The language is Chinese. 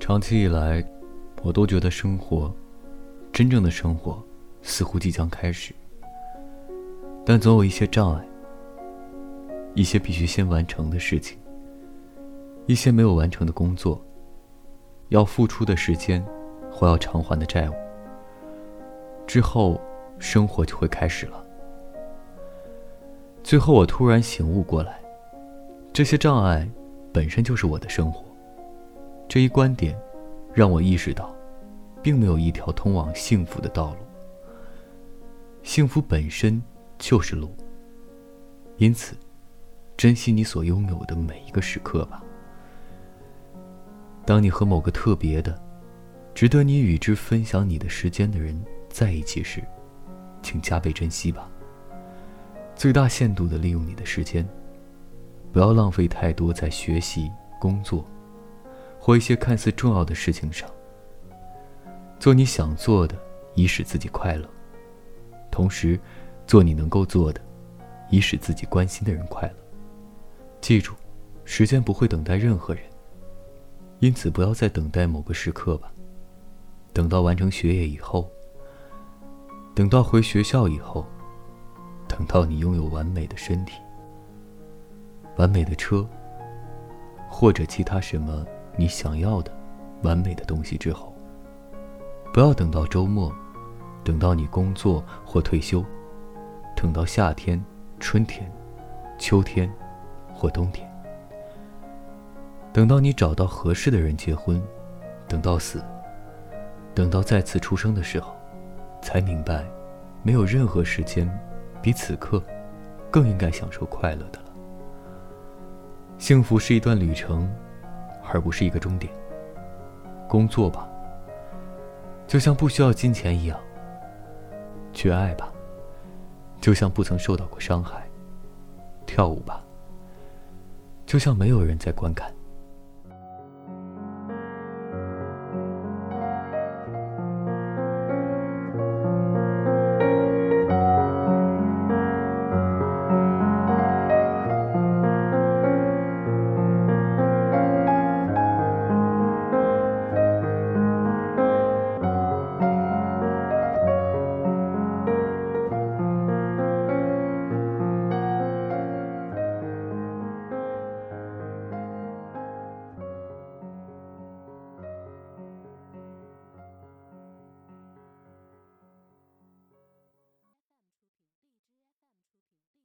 长期以来，我都觉得生活，真正的生活，似乎即将开始。但总有一些障碍，一些必须先完成的事情，一些没有完成的工作，要付出的时间，或要偿还的债务。之后，生活就会开始了。最后，我突然醒悟过来，这些障碍，本身就是我的生活。这一观点，让我意识到，并没有一条通往幸福的道路。幸福本身就是路。因此，珍惜你所拥有的每一个时刻吧。当你和某个特别的、值得你与之分享你的时间的人在一起时，请加倍珍惜吧。最大限度的利用你的时间，不要浪费太多在学习、工作。或一些看似重要的事情上，做你想做的，以使自己快乐；同时，做你能够做的，以使自己关心的人快乐。记住，时间不会等待任何人，因此不要再等待某个时刻吧。等到完成学业以后，等到回学校以后，等到你拥有完美的身体、完美的车，或者其他什么。你想要的完美的东西之后，不要等到周末，等到你工作或退休，等到夏天、春天、秋天或冬天，等到你找到合适的人结婚，等到死，等到再次出生的时候，才明白，没有任何时间比此刻更应该享受快乐的。幸福是一段旅程。而不是一个终点。工作吧，就像不需要金钱一样；去爱吧，就像不曾受到过伤害；跳舞吧，就像没有人在观看。